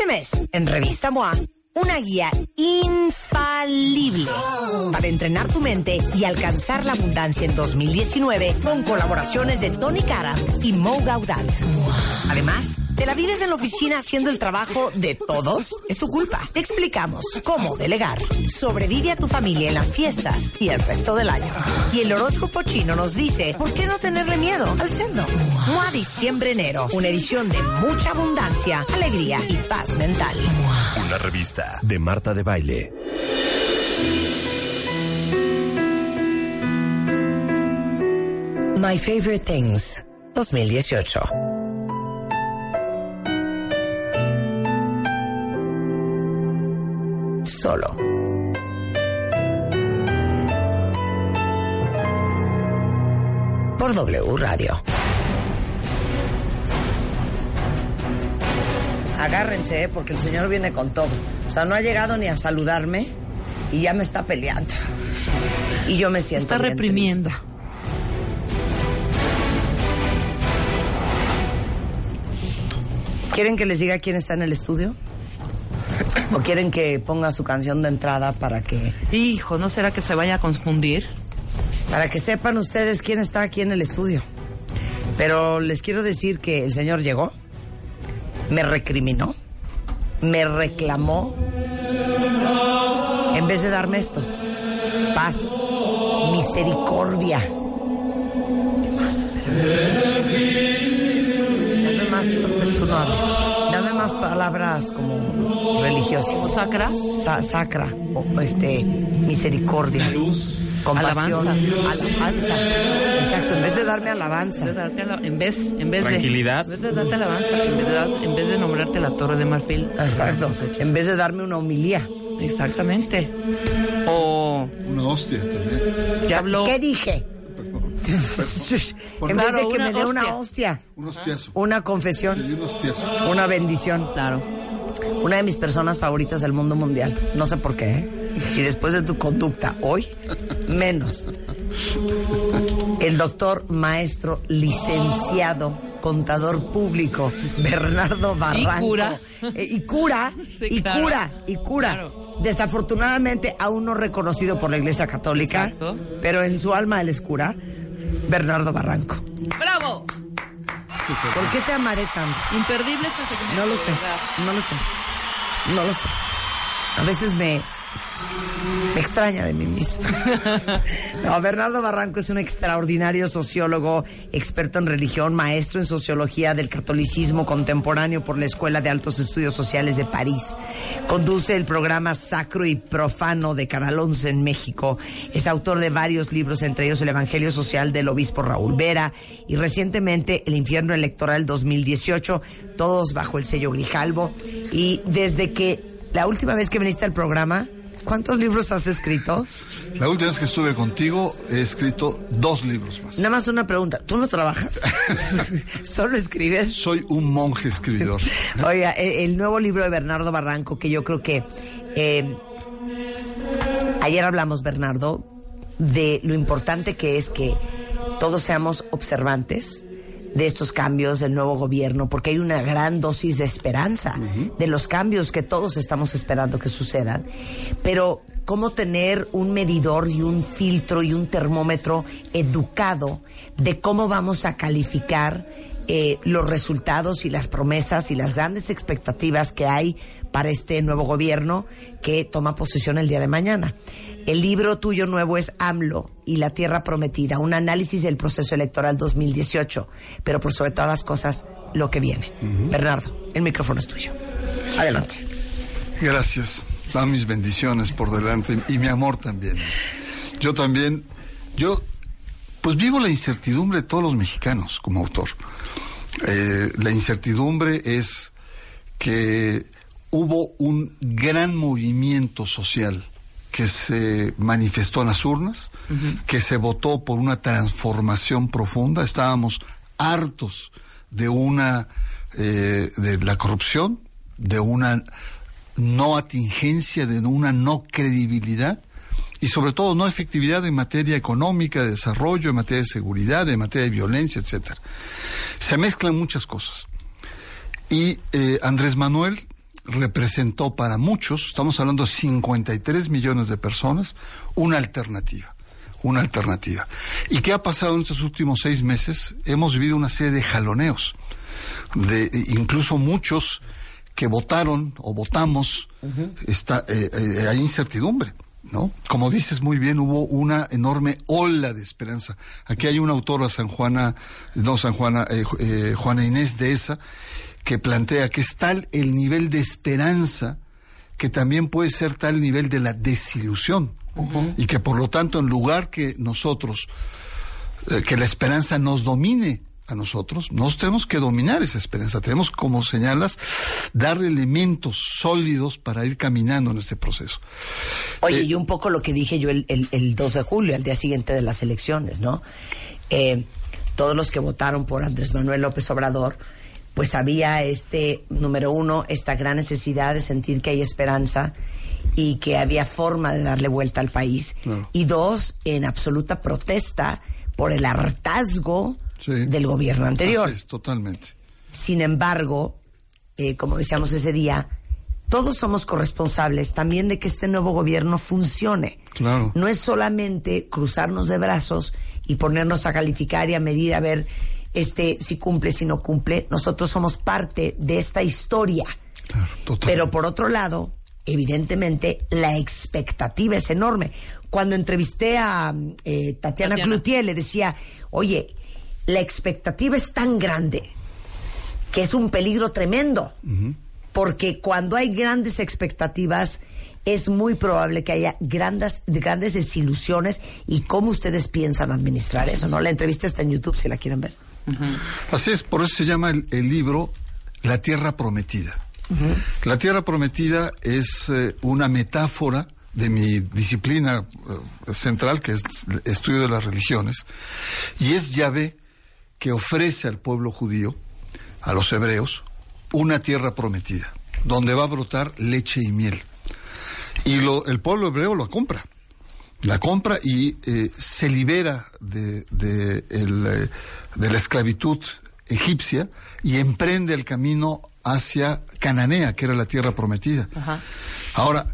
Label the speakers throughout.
Speaker 1: Este mes, en Revista MOA, una guía infalible para entrenar tu mente y alcanzar la abundancia en 2019 con colaboraciones de Tony Cara y Mo Gaudat. Además, ¿te la vives en la oficina haciendo el trabajo de todos? Es tu culpa. Te explicamos cómo delegar. Sobrevive a tu familia en las fiestas y el resto del año. Y el horóscopo chino nos dice, ¿por qué no tenerle miedo al cerdo? MOA Diciembre-Enero, una edición de mucha abundancia, alegría y paz mental.
Speaker 2: Una revista de Marta de Baile.
Speaker 1: My Favorite Things 2018. Solo. Por W Radio. Agárrense, ¿eh? porque el señor viene con todo. O sea, no ha llegado ni a saludarme y ya me está peleando. Y yo me siento
Speaker 3: Está
Speaker 1: bien
Speaker 3: reprimiendo.
Speaker 1: triste. ¿Quieren que les diga quién está en el estudio? ¿O quieren que ponga su canción de entrada para que,
Speaker 3: Hijo, ¿no será que se vaya a confundir?
Speaker 1: para que sepan ustedes quién está aquí en el estudio? Pero les quiero decir que el señor llegó, me recriminó, me reclamó, en vez de darme esto, paz, misericordia. ¿Qué más? Dame más, pero tú no hables. Dame más palabras como religiosas.
Speaker 3: ¿O sacras?
Speaker 1: Sa- sacra, o, este, misericordia, compasión,
Speaker 3: Alabanzas.
Speaker 1: alabanza. Exacto, en vez de darme alabanza.
Speaker 3: De darte ala- en vez, en vez
Speaker 4: Tranquilidad.
Speaker 3: de, en vez de darte alabanza, en vez de, en vez de nombrarte la torre de marfil.
Speaker 1: Exacto, en vez de darme una homilía.
Speaker 3: Exactamente. O
Speaker 5: Una hostia también.
Speaker 3: habló.
Speaker 1: ¿Qué dije? en vez de que me dé una
Speaker 3: hostia.
Speaker 5: Un hostiazo.
Speaker 1: una confesión,
Speaker 5: di un hostiazo.
Speaker 1: una bendición.
Speaker 3: Claro.
Speaker 1: Una de mis personas favoritas del mundo mundial. No sé por qué. ¿eh? Y después de tu conducta hoy, menos. El doctor, maestro, licenciado, contador público, Bernardo Barranco.
Speaker 3: cura.
Speaker 1: Eh, y cura.
Speaker 3: Sí,
Speaker 1: y
Speaker 3: claro.
Speaker 1: cura. Y cura.
Speaker 3: Claro.
Speaker 1: Desafortunadamente, aún no reconocido por la Iglesia Católica,
Speaker 3: Exacto.
Speaker 1: pero en su alma él es cura, Bernardo Barranco.
Speaker 3: ¡Bravo!
Speaker 1: ¿Por qué te amaré tanto?
Speaker 3: Imperdible este segmento.
Speaker 1: No lo sé, no lo sé, no lo sé. A veces me, me extraña de mí misma. No, Bernardo Barranco es un extraordinario sociólogo, experto en religión, maestro en sociología del catolicismo contemporáneo por la Escuela de Altos Estudios Sociales de París. Conduce el programa Sacro y Profano de Canal 11 en México. Es autor de varios libros, entre ellos El Evangelio Social del Obispo Raúl Vera y recientemente El Infierno Electoral 2018, todos bajo el sello Grijalbo. Y desde que la última vez que viniste al programa, ¿cuántos libros has escrito?
Speaker 5: La última vez que estuve contigo he escrito dos libros más.
Speaker 1: Nada más una pregunta, ¿tú no trabajas? ¿Solo escribes?
Speaker 5: Soy un monje escribidor.
Speaker 1: Oiga, e- el nuevo libro de Bernardo Barranco, que yo creo que eh, ayer hablamos, Bernardo, de lo importante que es que todos seamos observantes de estos cambios del nuevo gobierno, porque hay una gran dosis de esperanza de los cambios que todos estamos esperando que sucedan. Pero cómo tener un medidor y un filtro y un termómetro educado de cómo vamos a calificar eh, los resultados y las promesas y las grandes expectativas que hay para este nuevo gobierno que toma posesión el día de mañana. El libro tuyo nuevo es AMLO y la Tierra Prometida, un análisis del proceso electoral 2018, pero por sobre todas las cosas, lo que viene. Bernardo, el micrófono es tuyo. Adelante.
Speaker 5: Gracias. Dan mis bendiciones por delante y mi amor también. Yo también, yo, pues vivo la incertidumbre de todos los mexicanos como autor. Eh, la incertidumbre es que hubo un gran movimiento social que se manifestó en las urnas, que se votó por una transformación profunda. Estábamos hartos de una eh, de la corrupción, de una no atingencia, de una no credibilidad y sobre todo no efectividad en materia económica, de desarrollo, en materia de seguridad, en materia de violencia, etcétera. Se mezclan muchas cosas. Y eh, Andrés Manuel representó para muchos, estamos hablando de 53 millones de personas, una alternativa. Una alternativa. ¿Y qué ha pasado en estos últimos seis meses? Hemos vivido una serie de jaloneos, de incluso muchos que votaron o votamos, está, eh, eh, hay incertidumbre. ¿no? Como dices muy bien, hubo una enorme ola de esperanza. Aquí hay una autora, San Juana, no San Juana, eh, Juana Inés de esa, que plantea que es tal el nivel de esperanza que también puede ser tal el nivel de la desilusión. Y que por lo tanto, en lugar que nosotros, que la esperanza nos domine, a nosotros, nos tenemos que dominar esa esperanza, tenemos, como señalas, darle elementos sólidos para ir caminando en este proceso.
Speaker 1: Oye, eh, y un poco lo que dije yo el, el, 2 de julio, al día siguiente de las elecciones, ¿no? Eh, todos los que votaron por Andrés Manuel López Obrador, pues había este, número uno, esta gran necesidad de sentir que hay esperanza y que había forma de darle vuelta al país. Y dos, en absoluta protesta por el hartazgo del gobierno anterior.
Speaker 5: totalmente.
Speaker 1: Sin embargo, eh, como decíamos ese día, todos somos corresponsables también de que este nuevo gobierno funcione.
Speaker 5: Claro.
Speaker 1: No es solamente cruzarnos de brazos y ponernos a calificar y a medir a ver este si cumple, si no cumple. Nosotros somos parte de esta historia.
Speaker 5: Claro,
Speaker 1: Pero por otro lado, evidentemente la expectativa es enorme. Cuando entrevisté a eh, Tatiana, Tatiana Cloutier le decía, oye, la expectativa es tan grande que es un peligro tremendo. Porque cuando hay grandes expectativas, es muy probable que haya grandes, grandes desilusiones. ¿Y cómo ustedes piensan administrar eso? ¿no? La entrevista está en YouTube si la quieren ver.
Speaker 5: Así es, por eso se llama el, libro La Tierra Prometida. La Tierra Prometida es eh, una metáfora de mi disciplina eh, central, que es el estudio de las religiones, y es Yahvé que ofrece al pueblo judío, a los hebreos, una tierra prometida, donde va a brotar leche y miel. Y lo, el pueblo hebreo lo compra. La compra y eh, se libera de, de, eh, de, la esclavitud egipcia y emprende el camino hacia Cananea, que era la tierra prometida. Ahora,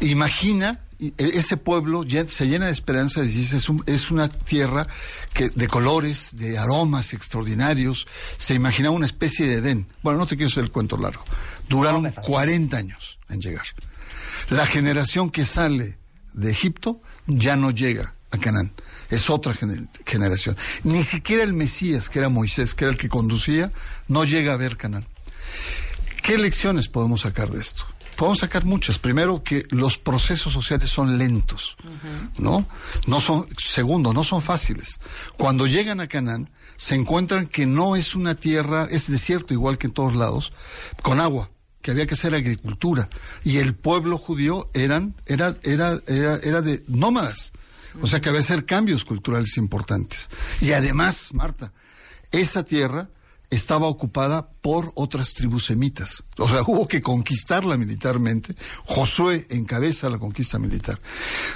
Speaker 5: imagina e, ese pueblo se llena de esperanza y dice, es, es una tierra que, de colores, de aromas extraordinarios. Se imagina una especie de Edén. Bueno, no te quiero hacer el cuento largo. Duraron 40 años en llegar. La generación que sale de Egipto ya no llega a Canaán. Es otra generación. Ni siquiera el Mesías, que era Moisés, que era el que conducía, no llega a ver Canaán. ¿Qué lecciones podemos sacar de esto? podemos sacar muchas. Primero, que los procesos sociales son lentos, ¿no? No son, segundo, no son fáciles. Cuando llegan a Canaán, se encuentran que no es una tierra, es desierto igual que en todos lados, con agua que había que hacer agricultura y el pueblo judío eran era era era, era de nómadas o sea que había que hacer cambios culturales importantes y además Marta esa tierra estaba ocupada por otras tribus semitas. O sea, hubo que conquistarla militarmente. Josué encabeza la conquista militar.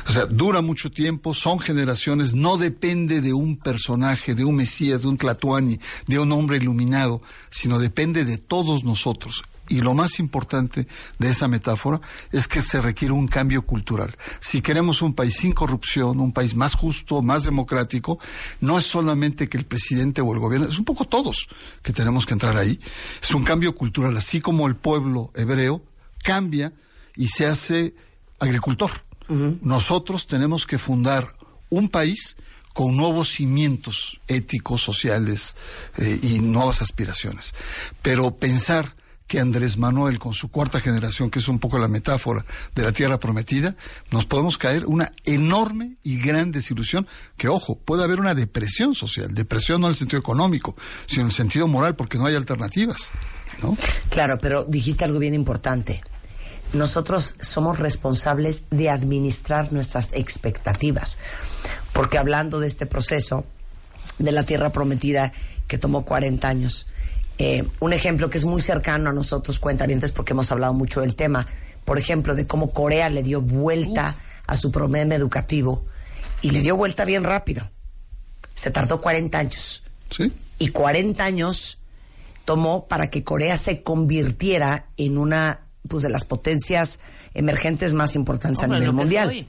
Speaker 5: O sea, dura mucho tiempo, son generaciones, no depende de un personaje, de un Mesías, de un Tlatuani, de un hombre iluminado, sino depende de todos nosotros. Y lo más importante de esa metáfora es que se requiere un cambio cultural. Si queremos un país sin corrupción, un país más justo, más democrático, no es solamente que el presidente o el gobierno, es un poco todos que tenemos que entrar ahí. Es un cambio cultural, así como el pueblo hebreo cambia y se hace agricultor. Nosotros tenemos que fundar un país con nuevos cimientos éticos, sociales eh, y nuevas aspiraciones. Pero pensar que Andrés Manuel, con su cuarta generación, que es un poco la metáfora de la tierra prometida, nos podemos caer una enorme y gran desilusión, que ojo, puede haber una depresión social, depresión no en el sentido económico, sino en el sentido moral, porque no hay alternativas. ¿no?
Speaker 1: Claro, pero dijiste algo bien importante. Nosotros somos responsables de administrar nuestras expectativas. Porque hablando de este proceso de la tierra prometida que tomó 40 años, eh, un ejemplo que es muy cercano a nosotros, cuentavientes, porque hemos hablado mucho del tema, por ejemplo, de cómo Corea le dio vuelta a su promedio educativo y le dio vuelta bien rápido. Se tardó 40 años.
Speaker 5: Sí.
Speaker 1: Y 40 años tomó para que Corea se convirtiera en una pues de las potencias emergentes más importantes
Speaker 3: Hombre,
Speaker 1: a nivel mundial.
Speaker 3: soy.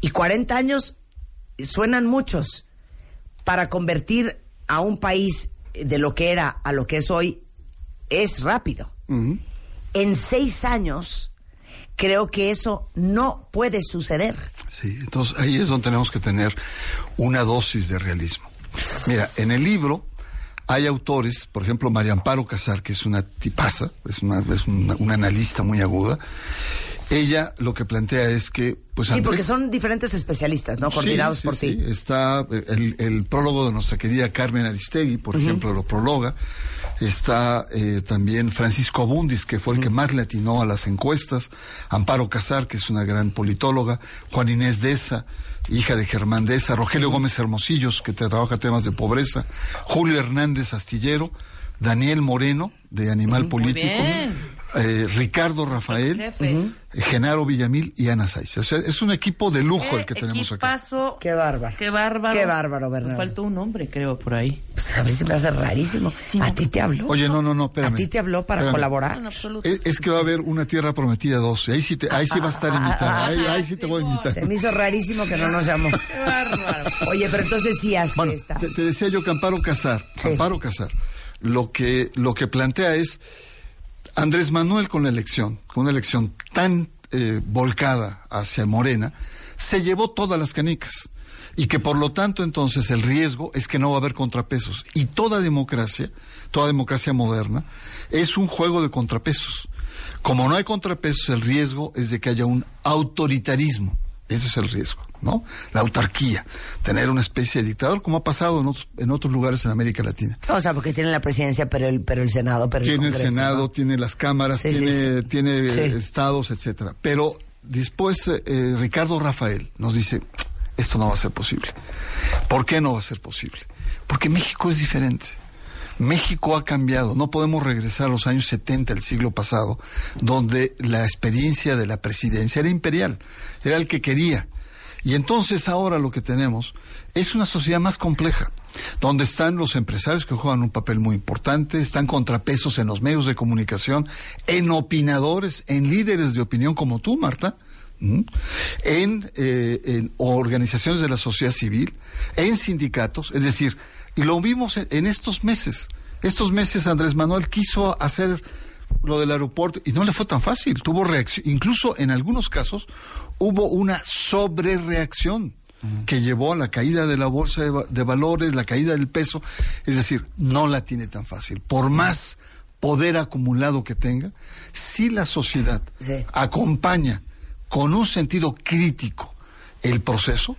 Speaker 1: Y 40 años suenan muchos para convertir a un país de lo que era a lo que es hoy es rápido. En seis años creo que eso no puede suceder.
Speaker 5: Sí, entonces ahí es donde tenemos que tener una dosis de realismo. Mira, en el libro hay autores, por ejemplo, María Amparo Casar, que es una tipaza, es una, es una, una analista muy aguda. Ella lo que plantea es que, pues
Speaker 1: Sí,
Speaker 5: Andrés-
Speaker 1: porque son diferentes especialistas, ¿no? Coordinados
Speaker 5: sí,
Speaker 1: por
Speaker 5: sí.
Speaker 1: ti.
Speaker 5: Está eh, el, el prólogo de nuestra querida Carmen Aristegui, por ejemplo, lo prologa. Está eh, también Francisco Abundis, que fue el que más le atinó a las encuestas. Amparo Casar, que es una gran politóloga. Juan Inés Deza, hija de Germán Deza. Rogelio Gómez Hermosillos, que trabaja temas de pobreza. Julio Hernández Astillero. Daniel Moreno, de Animal Político. Eh, Ricardo Rafael. Eh, Genaro Villamil y Ana Saiz. O sea, es un equipo de lujo el que tenemos acá.
Speaker 3: Equipazo.
Speaker 1: Qué bárbaro.
Speaker 3: Qué bárbaro.
Speaker 1: Qué bárbaro, Bernardo.
Speaker 3: Me faltó un nombre, creo, por ahí.
Speaker 1: Pues a mí se me hace rarísimo. ¿A ti te habló?
Speaker 5: Oye, no, no, no, espérame.
Speaker 1: ¿A ti te habló para
Speaker 5: Espérame.
Speaker 1: colaborar?
Speaker 3: En absoluto.
Speaker 5: Es, es que va a haber una tierra prometida 12. Ahí sí, te, ahí sí va a estar invitada. Ahí, ahí sí te voy a invitar.
Speaker 1: Se me hizo rarísimo que no nos llamó.
Speaker 3: Qué bárbaro.
Speaker 1: Oye, pero entonces sí haz
Speaker 5: Bueno, te, te decía yo que Amparo Casar,
Speaker 1: Sí.
Speaker 5: Amparo Casar, lo que, lo que plantea es Andrés Manuel con la elección, con una elección tan eh, volcada hacia Morena, se llevó todas las canicas. Y que por lo tanto entonces el riesgo es que no va a haber contrapesos. Y toda democracia, toda democracia moderna, es un juego de contrapesos. Como no hay contrapesos, el riesgo es de que haya un autoritarismo. Ese es el riesgo, ¿no? La autarquía, tener una especie de dictador, como ha pasado en otros, en otros lugares en América Latina.
Speaker 1: O sea, porque tiene la presidencia, pero el, pero el Senado, pero
Speaker 5: Tiene el
Speaker 1: Congreso,
Speaker 5: Senado,
Speaker 1: ¿no?
Speaker 5: tiene las cámaras,
Speaker 1: Sí,
Speaker 5: tiene,
Speaker 1: sí.
Speaker 5: tiene
Speaker 1: Sí.
Speaker 5: eh, estados, etcétera. Pero después eh, Ricardo Rafael nos dice, esto no va a ser posible. ¿Por qué no va a ser posible? Porque México es diferente. México ha cambiado. No podemos regresar a los años 70 del siglo pasado, donde la experiencia de la presidencia era imperial, era el que quería. Y entonces ahora lo que tenemos es una sociedad más compleja, donde están los empresarios que juegan un papel muy importante, están contrapesos en los medios de comunicación, en opinadores, en líderes de opinión como tú, Marta, en, eh, en organizaciones de la sociedad civil, en sindicatos, es decir, y lo vimos en, en estos meses. Estos meses Andrés Manuel quiso hacer lo del aeropuerto y no le fue tan fácil. Tuvo reacción, incluso en algunos casos hubo una sobrereacción que llevó a la caída de la bolsa de, va- de valores, la caída del peso. Es decir, no la tiene tan fácil. Por más poder acumulado que tenga, si la sociedad
Speaker 1: Sí.
Speaker 5: acompaña con un sentido crítico el proceso,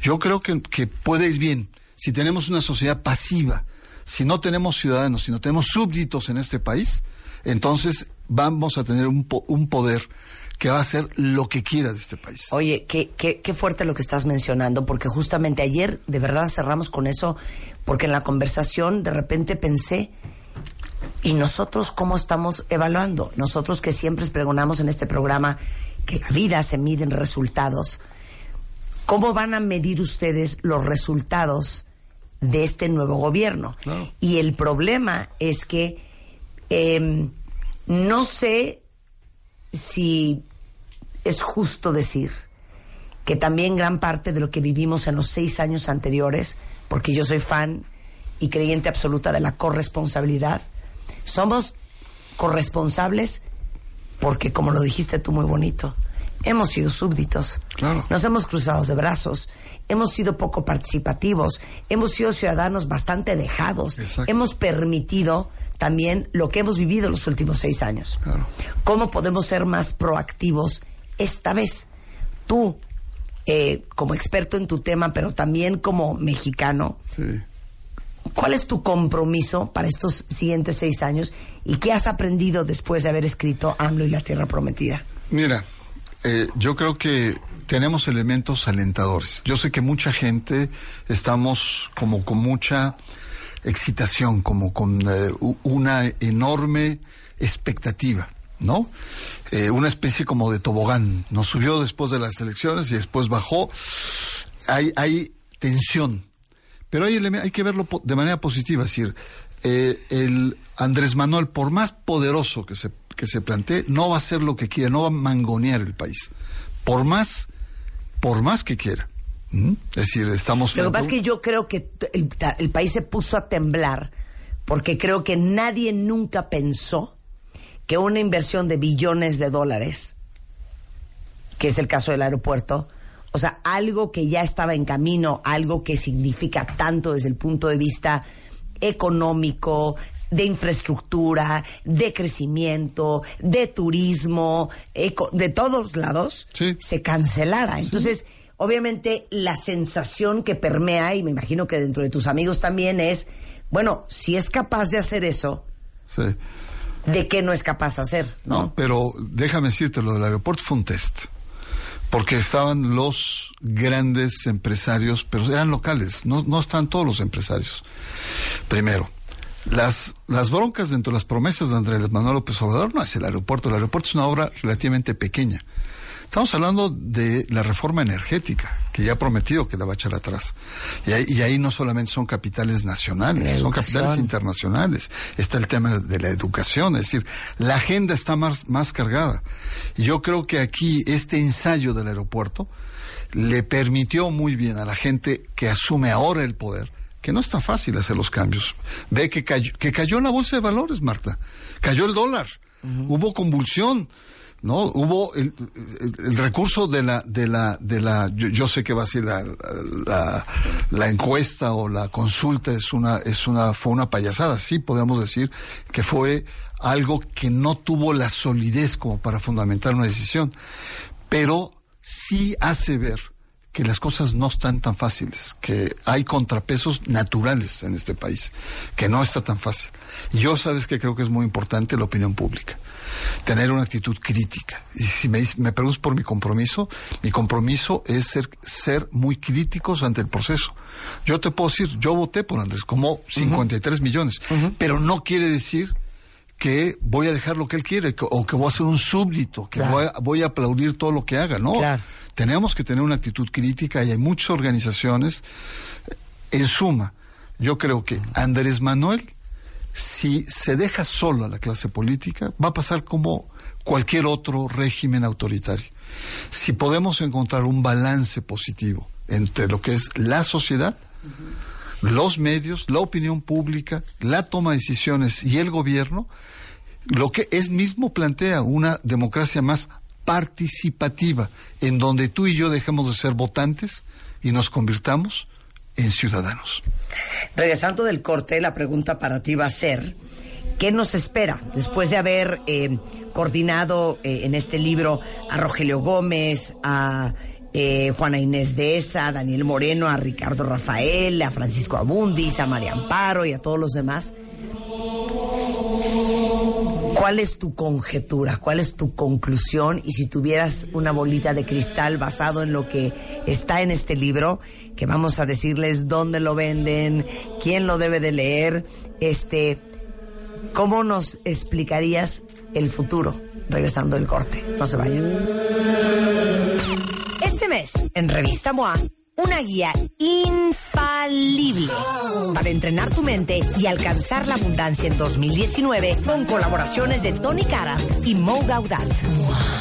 Speaker 5: yo creo que, que puede ir bien. Si tenemos una sociedad pasiva, si no tenemos ciudadanos, si no tenemos súbditos en este país, entonces vamos a tener un, po- un poder que va a hacer lo que quiera de este país.
Speaker 1: Oye, qué, qué, fuerte lo que estás mencionando, porque justamente ayer de verdad cerramos con eso, porque en la conversación de repente pensé, ¿y nosotros cómo estamos evaluando? Nosotros que siempre pregonamos en este programa que la vida se mide en resultados, ¿cómo van a medir ustedes los resultados de este nuevo gobierno?
Speaker 5: Claro.
Speaker 1: Y el problema es que em, no sé si es justo decir que también gran parte de lo que vivimos en los seis años anteriores, porque yo soy fan y creyente absoluta de la corresponsabilidad, somos corresponsables porque, como lo dijiste tú muy bonito, hemos sido súbditos,
Speaker 5: Claro.
Speaker 1: nos hemos cruzado de brazos, hemos sido poco participativos, hemos sido ciudadanos bastante dejados,
Speaker 5: Exacto.
Speaker 1: hemos permitido también lo que hemos vivido los últimos seis años.
Speaker 5: Claro.
Speaker 1: ¿Cómo podemos ser más proactivos esta vez? Tú, eh, como experto en tu tema, pero también como mexicano,
Speaker 5: Sí.
Speaker 1: ¿Cuál es tu compromiso para estos siguientes seis años y qué has aprendido después de haber escrito AMLO y la Tierra Prometida?
Speaker 5: Mira, eh, yo creo que tenemos elementos alentadores. Yo sé que mucha gente estamos como con mucha excitación, como con eh, una enorme expectativa, ¿no? Eh, una especie como de tobogán. Nos subió después de las elecciones y después bajó. Hay, tensión. Pero hay, hay que verlo de manera positiva. Es decir, eh, el Andrés Manuel, por más poderoso que se, que se plantee, no va a hacer lo que quiera, no va a mangonear el país. Por más, por más que quiera. ¿Mm? Es decir, estamos...
Speaker 1: Lo que pasa es que yo creo que el, el país se puso a temblar porque creo que nadie nunca pensó que una inversión de billones de dólares, que es el caso del aeropuerto, o sea, algo que ya estaba en camino, algo que significa tanto desde el punto de vista económico, de infraestructura, de crecimiento, de turismo, eco- de todos lados,
Speaker 5: Sí.
Speaker 1: se cancelara. Entonces, obviamente, la sensación que permea, y me imagino que dentro de tus amigos también, es, bueno, si es capaz de hacer eso,
Speaker 5: Sí.
Speaker 1: ¿de qué no es capaz de hacer?
Speaker 5: No,
Speaker 1: ¿No?
Speaker 5: pero déjame decirte, lo del aeropuerto fue un test. Porque estaban los grandes empresarios, pero eran locales, no, no están todos los empresarios. Primero, las, las broncas dentro de las promesas de Andrés Manuel López Obrador no es el aeropuerto, el aeropuerto es una obra relativamente pequeña. Estamos hablando de la reforma energética, que ya ha prometido que la va a echar atrás. Y ahí, y ahí no solamente son capitales nacionales, son capitales internacionales. Está el tema de la educación, es decir, la agenda está más, más cargada. Y yo creo que aquí este ensayo del aeropuerto le permitió muy bien a la gente que asume ahora el poder que no es tan fácil hacer los cambios. Ve que cayó, que cayó la bolsa de valores, Marta. Cayó el dólar. Hubo convulsión. ¿no? Hubo el, el- el recurso de la, de la, de la, yo, yo sé que va a ser la, la, la encuesta o la consulta es una, es una, fue una payasada, sí podemos decir que fue algo que no tuvo la solidez como para fundamentar una decisión, pero sí hace ver que las cosas no están tan fáciles, que hay contrapesos naturales en este país, que no está tan fácil. Yo sabes que creo que es muy importante la opinión pública, tener una actitud crítica. Y si me, me preguntas por mi compromiso, mi compromiso es ser, ser muy críticos ante el proceso. Yo te puedo decir, yo voté por Andrés, como 53 millones, pero no quiere decir que voy a dejar lo que él quiere o que voy a ser un súbdito, que
Speaker 1: Claro.
Speaker 5: voy, a, voy a aplaudir todo lo que haga. No,
Speaker 1: Claro.
Speaker 5: tenemos que tener una actitud crítica y hay muchas organizaciones. En suma, yo creo que Andrés Manuel, si se deja solo a la clase política, va a pasar como cualquier otro régimen autoritario. Si podemos encontrar un balance positivo entre lo que es la sociedad, los medios, la opinión pública, la toma de decisiones y el gobierno, lo que es mismo plantea una democracia más participativa, en donde tú y yo dejemos de ser votantes y nos convirtamos en ciudadanos.
Speaker 1: Regresando del corte, la pregunta para ti va a ser, ¿qué nos espera después de haber eh, coordinado eh, en este libro a Rogelio Gómez, a eh, Juana Inés de Esa, Daniel Moreno, a Ricardo Rafael, a Francisco Abundis, a María Amparo y a todos los demás? ¿Cuál es tu conjetura? ¿Cuál es tu conclusión? Y si tuvieras una bolita de cristal basado en lo que está en este libro, que vamos a decirles dónde lo venden, quién lo debe de leer, este, ¿cómo nos explicarías el futuro? Regresando del corte. No se vayan. Este mes, en Revista MOA, una guía infalible para entrenar tu mente y alcanzar la abundancia en 2019 con colaboraciones de Tony Cara y Mo Gaudat.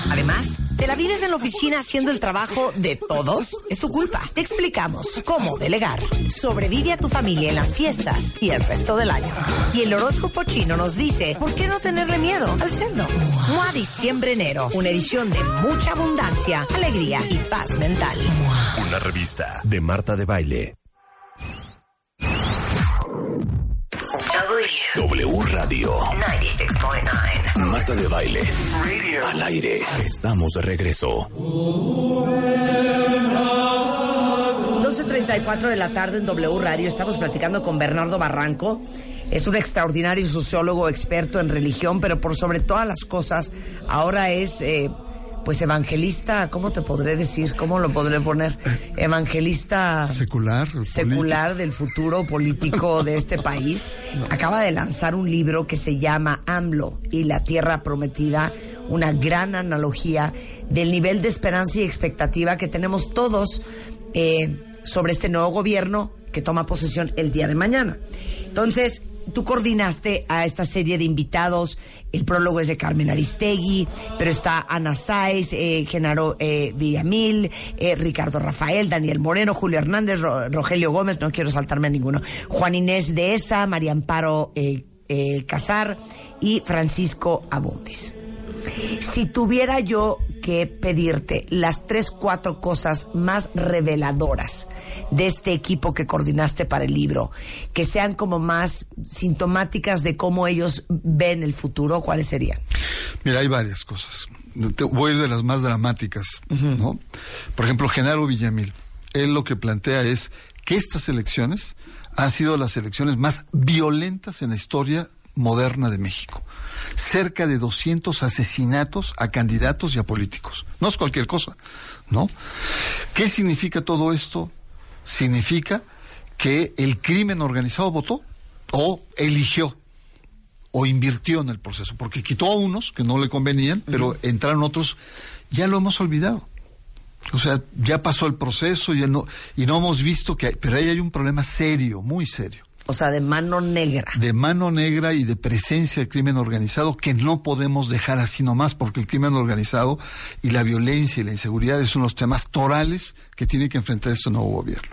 Speaker 1: Además, ¿te la vives en la oficina haciendo el trabajo de todos? Es tu culpa. Te explicamos cómo delegar. Sobrevive a tu familia en las fiestas y el resto del año. Y el horóscopo chino nos dice, ¿por qué no tenerle miedo al cerdo? MOA Diciembre Enero, una edición de mucha abundancia, alegría y paz mental.
Speaker 2: Una revista de Marta de Baile. W Radio
Speaker 4: 96.9.
Speaker 2: Marta de Baile. Al aire. Estamos de regreso.
Speaker 1: 12.34 de la tarde en W Radio estamos platicando con Bernardo Barranco. Es un extraordinario sociólogo experto en religión, pero por sobre todas las cosas, ahora es eh, pues evangelista, ¿cómo te podré decir? ¿Cómo lo podré poner? Evangelista
Speaker 5: Secular,
Speaker 1: secular del futuro político de este país. Acaba de lanzar un libro que se llama AMLO y la Tierra Prometida, una gran analogía del nivel de esperanza y expectativa que tenemos todos eh, sobre este nuevo gobierno que toma posesión el día de mañana. Entonces, tú coordinaste a esta serie de invitados. El prólogo es de Carmen Aristegui, pero está Ana Sáez, eh, Genaro eh, Villamil, eh, Ricardo Rafael, Daniel Moreno, Julio Hernández, Ro- Rogelio Gómez, no quiero saltarme a ninguno, Juan Inés de Esa, María Amparo Casar y Francisco Abundis. Si tuviera yo que pedirte las tres, cuatro cosas más reveladoras de este equipo que coordinaste para el libro, que sean como más sintomáticas de cómo ellos ven el futuro, ¿cuáles serían?
Speaker 5: Mira, hay varias cosas. Voy a ir de las más dramáticas, ¿no? Por ejemplo, Genaro Villamil. Él lo que plantea es que estas elecciones han sido las elecciones más violentas en la historia moderna de México. Cerca de 200 asesinatos a candidatos y a políticos. No es cualquier cosa, ¿no? ¿Qué significa todo esto? Significa que el crimen organizado votó o eligió o invirtió en el proceso, porque quitó a unos que no le convenían, pero entraron otros, ya lo hemos olvidado. O sea, ya pasó el proceso ya no, y no hemos visto que hay, pero ahí hay un problema serio, muy serio,
Speaker 1: O sea, de mano negra.
Speaker 5: de mano negra y de presencia de crimen organizado que no podemos dejar así nomás, porque el crimen organizado y la violencia y la inseguridad son los temas torales que tiene que enfrentar este nuevo gobierno.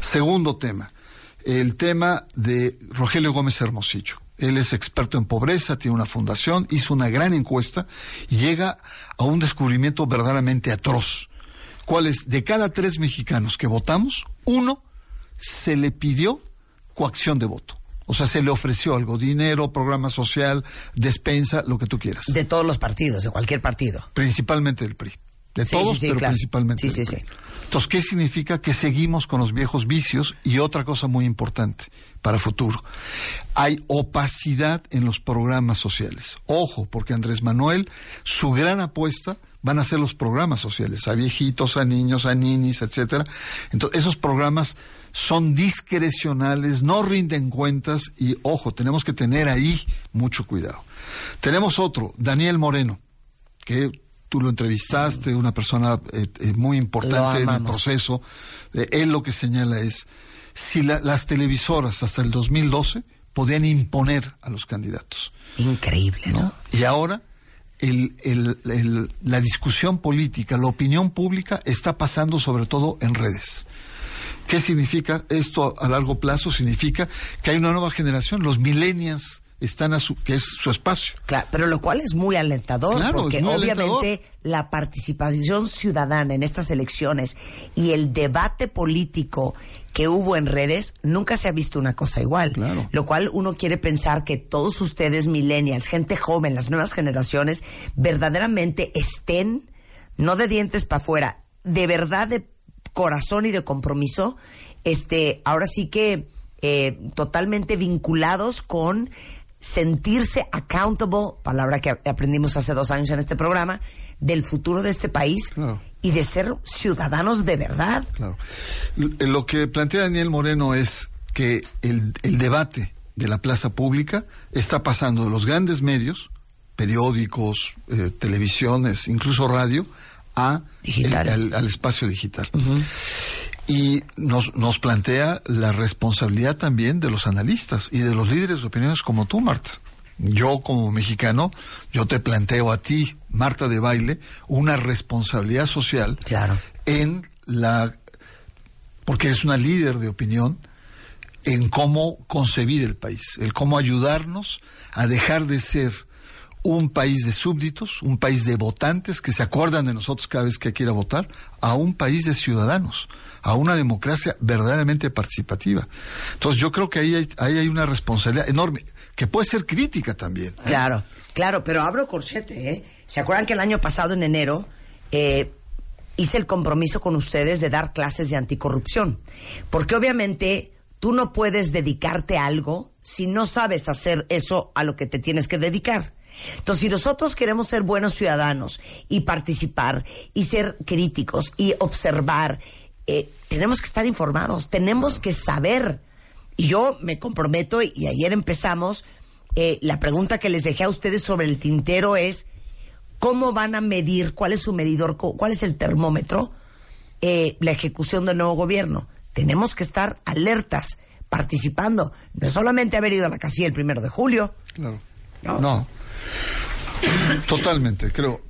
Speaker 5: Segundo tema, el tema de Rogelio Gómez Hermosillo. Él es experto en pobreza, tiene una fundación, hizo una gran encuesta y llega a un descubrimiento verdaderamente atroz. ¿Cuál es? De cada tres mexicanos que votamos, uno se le pidió coacción de voto. O sea, se le ofreció algo, dinero, programa social, despensa, lo que tú quieras.
Speaker 1: De todos los partidos, de cualquier partido.
Speaker 5: Principalmente del PRI. De
Speaker 1: Sí,
Speaker 5: todos,
Speaker 1: sí, sí,
Speaker 5: pero
Speaker 1: claro.
Speaker 5: principalmente
Speaker 1: Sí,
Speaker 5: del
Speaker 1: sí,
Speaker 5: PRI.
Speaker 1: sí.
Speaker 5: Entonces, ¿qué significa? Que seguimos con los viejos vicios y otra cosa muy importante para futuro. Hay opacidad en los programas sociales. Ojo, porque Andrés Manuel, su gran apuesta van a ser los programas sociales, a viejitos, a niños, a ninis, etcétera. Entonces, esos programas son discrecionales, no rinden cuentas y, ojo, tenemos que tener ahí mucho cuidado. Tenemos otro, Daniel Moreno, que tú lo entrevistaste, una persona eh, eh, muy importante en el proceso. Eh, él lo que señala es, si la- las televisoras hasta el 2012 podían imponer a los candidatos,
Speaker 1: Increíble, ¿no?
Speaker 5: ¿no? Y ahora el- el- el- la discusión política, la opinión pública está pasando sobre todo en redes. ¿Qué significa esto a largo plazo? Significa que hay una nueva generación, los millennials están a su, que es su espacio.
Speaker 1: Claro, pero lo cual es muy alentador,
Speaker 5: Claro,
Speaker 1: porque
Speaker 5: muy
Speaker 1: obviamente
Speaker 5: alentador.
Speaker 1: la participación ciudadana en estas elecciones y el debate político que hubo en redes, nunca se ha visto una cosa igual.
Speaker 5: Claro.
Speaker 1: Lo cual uno quiere pensar que todos ustedes, millennials, gente joven, las nuevas generaciones, verdaderamente estén, no de dientes para afuera, de verdad de corazón y de compromiso, este, ahora sí que eh, totalmente vinculados con sentirse accountable, palabra que aprendimos hace dos años en este programa, del futuro de este país
Speaker 5: Claro.
Speaker 1: y de ser ciudadanos de verdad.
Speaker 5: Claro. Lo que plantea Daniel Moreno es que el, el debate de la plaza pública está pasando de los grandes medios, periódicos, eh, televisiones, incluso radio, a
Speaker 1: Digital.
Speaker 5: el- al, al espacio digital. Y nos, nos plantea la responsabilidad también de los analistas y de los líderes de opiniones como tú, Marta. Yo como mexicano, yo te planteo a ti, Marta de Baile, una responsabilidad social
Speaker 1: Claro.
Speaker 5: en la porque eres una líder de opinión en cómo concebir el país, el cómo ayudarnos a dejar de ser un país de súbditos, un país de votantes que se acuerdan de nosotros cada vez que hay que ir a votar, a un país de ciudadanos, a una democracia verdaderamente participativa. Entonces yo creo que ahí hay, ahí hay una responsabilidad enorme, que puede ser crítica también. ¿eh?
Speaker 1: Claro, claro, pero abro corchete, ¿eh? ¿Se acuerdan que el año pasado, en enero, eh, hice el compromiso con ustedes de dar clases de anticorrupción. Porque obviamente tú no puedes dedicarte a algo si no sabes hacer eso a lo que te tienes que dedicar. Entonces, si nosotros queremos ser buenos ciudadanos y participar y ser críticos y observar, eh, tenemos que estar informados, tenemos que saber. Y yo me comprometo, y ayer empezamos, eh, la pregunta que les dejé a ustedes sobre el tintero es, ¿cómo van a medir, cuál es su medidor, cu- cuál es el termómetro, eh, la ejecución del nuevo gobierno? Tenemos que estar alertas, participando, no es solamente haber ido a la casilla el primero de julio.
Speaker 5: Claro.
Speaker 1: No.
Speaker 5: No. Totalmente. Creo,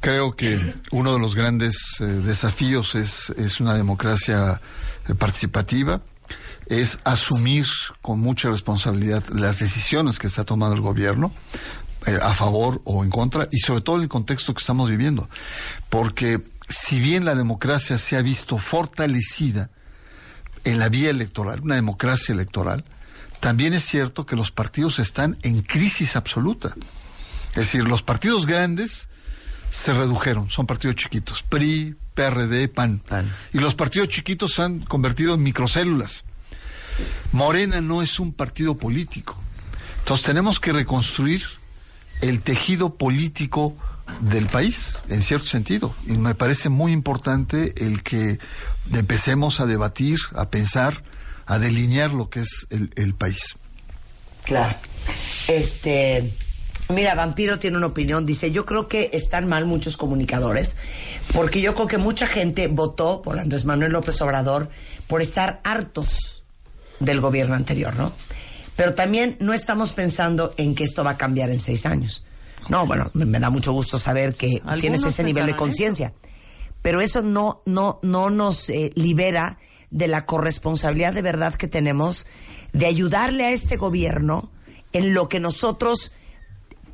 Speaker 5: creo que uno de los grandes eh, desafíos es, es una democracia eh, participativa, es asumir con mucha responsabilidad las decisiones que se ha tomado el gobierno eh, a favor o en contra y sobre todo en el contexto que estamos viviendo. Porque si bien la democracia se ha visto fortalecida, en la vía electoral, una democracia electoral, también es cierto que los partidos están en crisis absoluta. Es decir, los partidos grandes se redujeron, son partidos chiquitos, PRI, PRD, PAN.
Speaker 1: PAN.
Speaker 5: Y los partidos chiquitos se han convertido en microcélulas. Morena no es un partido político. Entonces tenemos que reconstruir el tejido político del país, en cierto sentido. Y me parece muy importante el que empecemos a debatir, a pensar, a delinear lo que es el, el país.
Speaker 1: Claro. Este. Mira, Vampiro tiene una opinión. Dice: Yo creo que están mal muchos comunicadores, porque yo creo que mucha gente votó por Andrés Manuel López Obrador por estar hartos del gobierno anterior, ¿no? Pero también no estamos pensando en que esto va a cambiar en seis años. No, bueno, me, me da mucho gusto saber que tienes ese nivel de conciencia. Pero eso no, no, no nos eh, libera de la corresponsabilidad de verdad que tenemos de ayudarle a este gobierno en lo que nosotros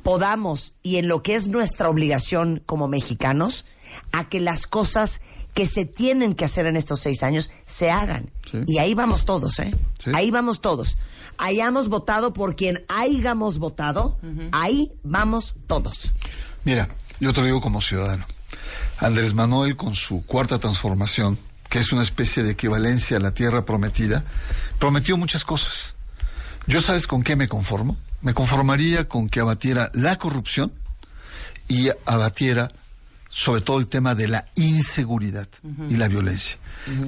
Speaker 1: podamos y en lo que es nuestra obligación como mexicanos a que las cosas que se tienen que hacer en estos seis años se hagan.
Speaker 5: Sí.
Speaker 1: Y ahí vamos todos, ¿eh?
Speaker 5: Sí.
Speaker 1: Ahí vamos todos. Hayamos votado por quien hayamos votado, ahí vamos todos.
Speaker 5: Mira, yo te lo digo como ciudadano. Andrés Manuel, con su cuarta transformación, que es una especie de equivalencia a la tierra prometida, prometió muchas cosas. ¿Yo sabes con qué me conformo? Me conformaría con que abatiera la corrupción y abatiera sobre todo el tema de la inseguridad y la violencia.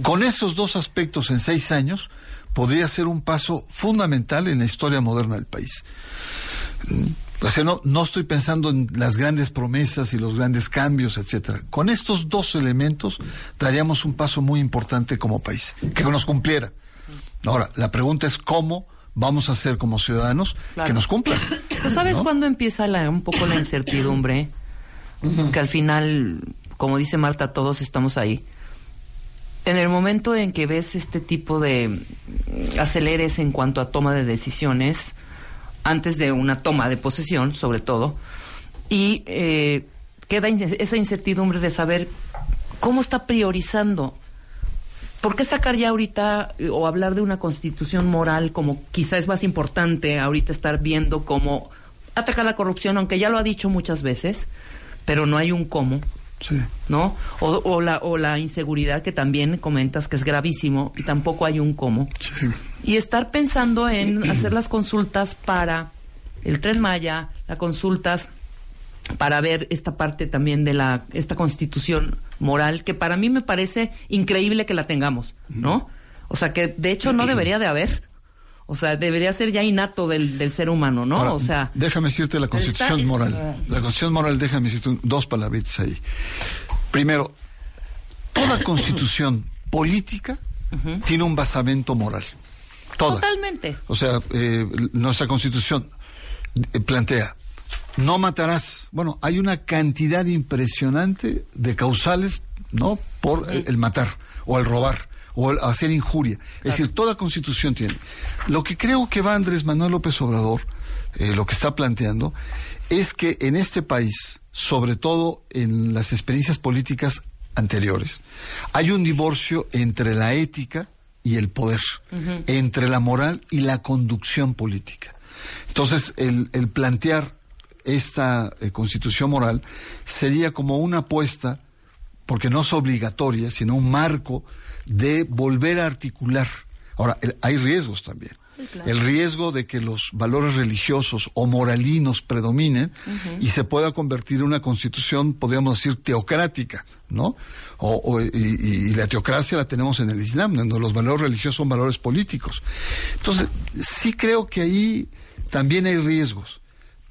Speaker 5: Con esos dos aspectos en seis años podría ser un paso fundamental en la historia moderna del país. O sea, no, no estoy pensando en las grandes promesas y los grandes cambios, etcétera. Con estos dos elementos daríamos un paso muy importante como país, que nos cumpliera. Ahora, la pregunta es cómo vamos a hacer como ciudadanos
Speaker 3: Claro.
Speaker 5: que nos cumplan.
Speaker 3: ¿Tú sabes
Speaker 5: ¿no?
Speaker 3: cuándo empieza la- un poco la incertidumbre? Que al final, como dice Marta, todos estamos ahí. En el momento en que ves este tipo de mm, aceleres en cuanto a toma de decisiones, antes de una toma de posesión, sobre todo, y eh, queda esa incertidumbre de saber cómo está priorizando ¿Por qué sacar ya ahorita eh, o hablar de una constitución moral como quizá es más importante ahorita estar viendo cómo atacar la corrupción, aunque ya lo ha dicho muchas veces, pero no hay un cómo,
Speaker 5: Sí.
Speaker 3: ¿no? O, o la, o la inseguridad que también comentas que es gravísimo y tampoco hay un cómo.
Speaker 5: Sí.
Speaker 3: Y estar pensando en hacer las consultas para el Tren Maya, las consultas para ver esta parte también de la esta constitución moral que para mí me parece increíble que la tengamos, ¿no? O sea que de hecho no debería de haber. O sea, debería ser ya innato del, del ser humano, ¿no?
Speaker 5: Ahora,
Speaker 3: o sea,
Speaker 5: déjame decirte la constitución
Speaker 3: es-
Speaker 5: moral. La constitución moral, déjame decirte un- dos palabritas ahí. Primero, toda constitución política tiene un basamento moral. Toda.
Speaker 3: totalmente.
Speaker 5: O sea, eh, nuestra constitución eh, plantea, no matarás. Bueno, hay una cantidad impresionante de causales, ¿no? Por el, el matar o el robar o el hacer injuria. Es decir, toda constitución tiene. Lo que creo que va Andrés Manuel López Obrador, eh, lo que está planteando, es que en este país, sobre todo en las experiencias políticas anteriores, hay un divorcio entre la ética y el poder, entre la moral y la conducción política. Entonces, el, el plantear esta eh, constitución moral sería como una apuesta porque no es obligatoria, sino un marco de volver a articular. Ahora, el- hay riesgos también. El riesgo de que los valores religiosos o moralinos predominen y se pueda convertir en una constitución, podríamos decir, teocrática, ¿no? O, y- y la teocracia la tenemos en el Islam, donde los valores religiosos son valores políticos. Entonces, sí creo que ahí también hay riesgos,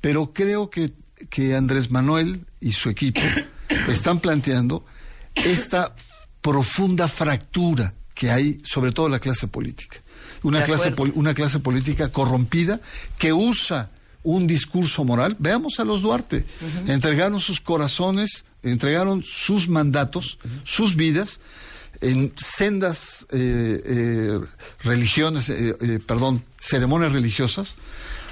Speaker 5: pero creo que, que Andrés Manuel y su equipo están planteando esta profunda fractura que hay, sobre todo en la clase política. Una clase, una clase política corrompida que usa un discurso moral. Veamos a los Duarte. Entregaron sus corazones, entregaron sus mandatos, sus vidas en sendas eh, eh, religiones, eh, eh, perdón, ceremonias religiosas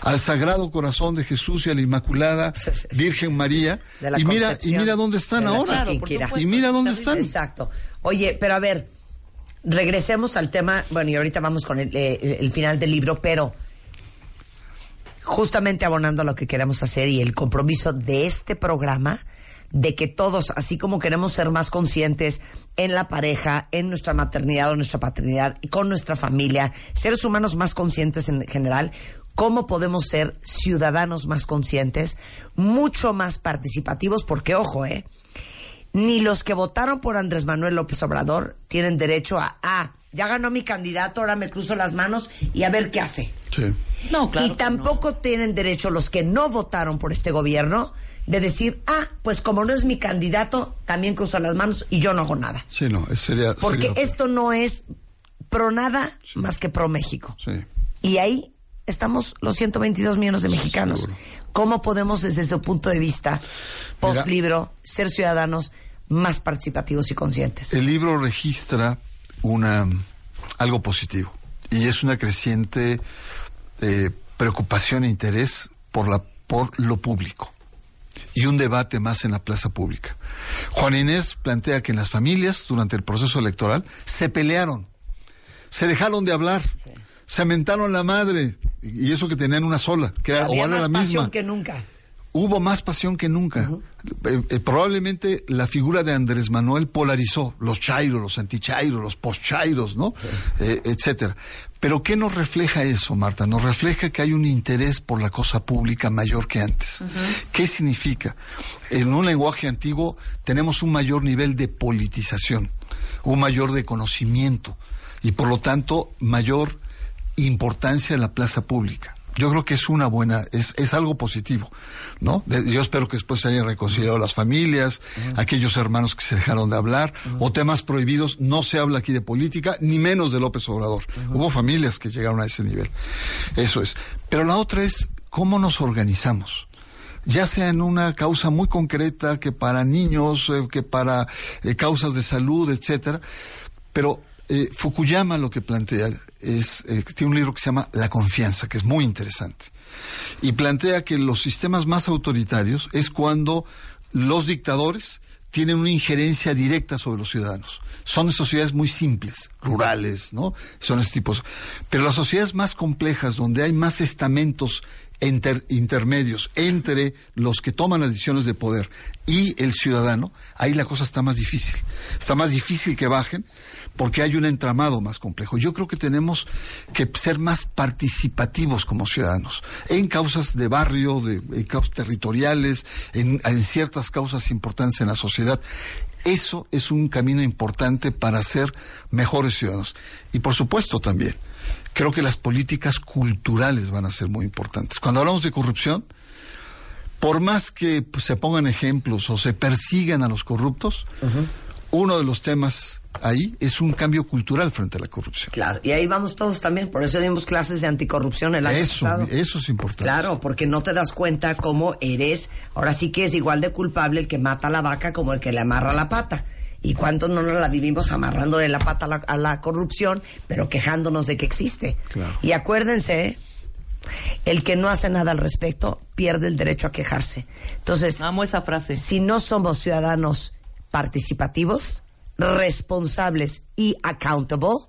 Speaker 5: al Sagrado Corazón de Jesús y a la Inmaculada Virgen María.
Speaker 1: De la
Speaker 5: Y mira, y mira dónde están ahora.
Speaker 3: Claro.
Speaker 5: Y mira dónde están.
Speaker 1: Exacto. Oye, pero a ver, regresemos al tema, bueno, y ahorita vamos con el, eh, el final del libro, pero justamente abonando a lo que queremos hacer y el compromiso de este programa de que todos, así como queremos ser más conscientes en la pareja, en nuestra maternidad o nuestra paternidad, y con nuestra familia, seres humanos más conscientes en general, cómo podemos ser ciudadanos más conscientes, mucho más participativos, porque ojo, eh, ni los que votaron por Andrés Manuel López Obrador tienen derecho a, ah, ya ganó mi candidato, ahora me cruzo las manos y a ver qué hace.
Speaker 5: Sí.
Speaker 3: No, claro.
Speaker 1: y tampoco tienen derecho los que no votaron por este gobierno de decir, ah, pues como no es mi candidato, también cruzo las manos y yo no hago nada.
Speaker 5: Sí, no, sería.
Speaker 1: Porque
Speaker 5: sería-
Speaker 1: esto no es pro nada más que pro México.
Speaker 5: Sí.
Speaker 1: Y ahí estamos los 122 millones de mexicanos.
Speaker 5: Seguro.
Speaker 1: ¿Cómo podemos, desde su punto de vista, post libro, ser ciudadanos más participativos y conscientes?
Speaker 5: El libro registra una algo positivo y es una creciente eh, preocupación e interés por la por lo público y un debate más en la plaza pública. Juan Inés plantea que en las familias durante el proceso electoral se pelearon, se dejaron de hablar, se mentaron la madre y eso que tenían una sola, que era, o era
Speaker 1: más
Speaker 5: la misma
Speaker 1: pasión que nunca.
Speaker 5: hubo más pasión que nunca. Eh, eh, probablemente la figura de Andrés Manuel polarizó los chairos, los antichairos, los postchairos, ¿no? Eh, etcétera. Pero ¿qué nos refleja eso, Marta? Nos refleja que hay un interés por la cosa pública mayor que antes. ¿Qué significa? En un lenguaje antiguo tenemos un mayor nivel de politización, un mayor de conocimiento y por lo tanto mayor importancia en la plaza pública. Yo creo que es una buena, es, es algo positivo, ¿no? De- yo espero que después se hayan reconciliado las familias, aquellos hermanos que se dejaron de hablar, o temas prohibidos, no se habla aquí de política, ni menos de López Obrador. Hubo familias que llegaron a ese nivel. Eso es. Pero la otra es cómo nos organizamos ya sea en una causa muy concreta que para niños, eh, que para eh, causas de salud, etcétera. Pero eh, Fukuyama lo que plantea es, eh, tiene un libro que se llama La confianza, que es muy interesante. Y plantea que los sistemas más autoritarios es cuando los dictadores tienen una injerencia directa sobre los ciudadanos. Son sociedades muy simples, rurales, ¿no? Son estos tipos. Pero las sociedades más complejas, donde hay más estamentos intermedios entre los que toman las decisiones de poder y el ciudadano, ahí la cosa está más difícil. Está más difícil que bajen porque hay un entramado más complejo. Yo creo que tenemos que ser más participativos como ciudadanos en causas de barrio, de, en causas territoriales, en, ciertas causas importantes en la sociedad. Eso es un camino importante para ser mejores ciudadanos. Y por supuesto también, creo que las políticas culturales van a ser muy importantes. Cuando hablamos de corrupción, por más que pues, se pongan ejemplos o se persigan a los corruptos, uno de los temas ahí es un cambio cultural frente a la corrupción.
Speaker 1: Claro, y ahí vamos todos también, por eso dimos clases de anticorrupción el año
Speaker 5: Eso,
Speaker 1: pasado.
Speaker 5: eso es importante.
Speaker 1: Claro, porque no te das cuenta cómo eres, ahora sí que es igual de culpable el que mata a la vaca como el que le amarra la pata. ¿Y cuántos no nos la vivimos amarrándole la pata a la, a la corrupción, pero quejándonos de que existe?
Speaker 5: Claro.
Speaker 1: Y acuérdense, el que no hace nada al respecto pierde el derecho a quejarse. Entonces,
Speaker 3: Amo esa frase.
Speaker 1: si no somos ciudadanos participativos, responsables y accountable,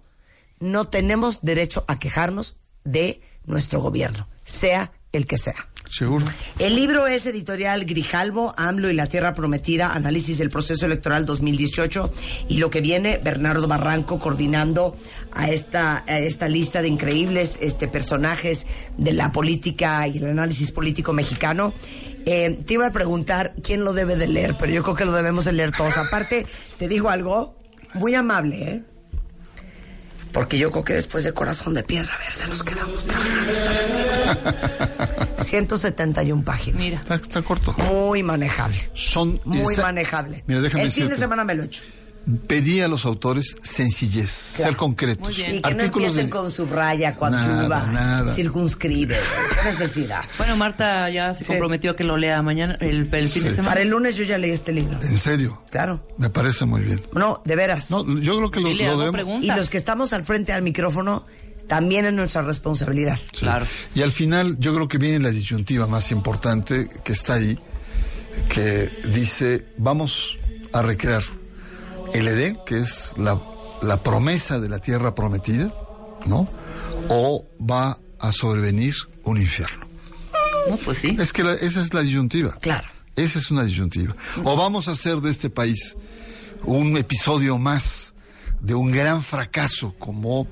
Speaker 1: no tenemos derecho a quejarnos de nuestro gobierno, sea el que sea.
Speaker 5: Seguro.
Speaker 1: El libro es editorial Grijalvo, AMLO y la Tierra Prometida, análisis del proceso electoral 2018 y lo que viene, Bernardo Barranco coordinando a esta, a esta lista de increíbles este, personajes de la política y el análisis político mexicano. Eh, te iba a preguntar quién lo debe de leer, pero yo creo que lo debemos de leer todos. Aparte, te digo algo muy amable, ¿eh? Porque yo creo que después de Corazón de Piedra Verde nos quedamos trabajados para siempre. 171 páginas.
Speaker 3: Mira.
Speaker 5: Está, está corto.
Speaker 1: Muy manejable.
Speaker 5: Son
Speaker 1: Muy
Speaker 5: esa-
Speaker 1: manejable.
Speaker 5: Mira, déjame
Speaker 1: El fin de semana me lo echo.
Speaker 5: Pedí a los autores sencillez, ser concretos.
Speaker 1: Y que no
Speaker 5: Artículos de-
Speaker 1: con subraya, coadyuva, circunscribe. ¿Qué necesidad?
Speaker 3: Bueno, Marta ya se
Speaker 1: Sí.
Speaker 3: comprometió a que lo lea mañana, el, el fin de semana.
Speaker 1: Para el lunes yo ya leí este libro.
Speaker 5: En serio.
Speaker 1: Claro.
Speaker 5: Me parece muy bien.
Speaker 1: No, de veras.
Speaker 5: No, yo creo que lo,
Speaker 3: hago
Speaker 5: debemos.
Speaker 1: y los que estamos al frente al micrófono, también es nuestra responsabilidad.
Speaker 5: Sí.
Speaker 3: Claro.
Speaker 5: Y al final yo creo que viene la disyuntiva más importante que está ahí, que dice, vamos a recrear el Edén, que es la, la promesa de la tierra prometida, ¿no? O va a sobrevenir un infierno.
Speaker 3: No, pues sí.
Speaker 5: Es que la- esa es la disyuntiva.
Speaker 1: Claro.
Speaker 5: Esa es una disyuntiva. O vamos a hacer de este país un episodio más de un gran fracaso como,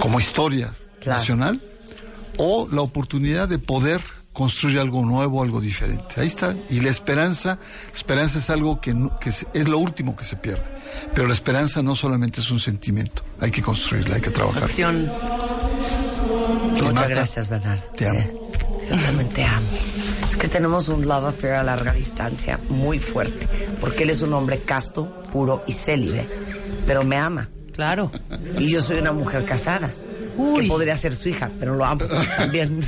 Speaker 5: como historia
Speaker 1: Claro.
Speaker 5: nacional, o la oportunidad de poder construir algo nuevo, algo diferente. Ahí está. Y la esperanza, la esperanza es algo que, no- que se- es lo último que se pierde. Pero la esperanza no solamente es un sentimiento, hay que construirla, hay que trabajar.
Speaker 3: Acción.
Speaker 5: Y
Speaker 1: Muchas
Speaker 5: Marta,
Speaker 1: gracias, Bernardo.
Speaker 5: te amo.
Speaker 1: Eh, Yo también te amo. Es que tenemos un love affair a larga distancia muy fuerte, porque él es un hombre casto, puro y célibe, pero me ama.
Speaker 3: Claro.
Speaker 1: Y yo soy una mujer casada.
Speaker 3: Uy.
Speaker 1: Que podría ser su hija, pero lo amo también.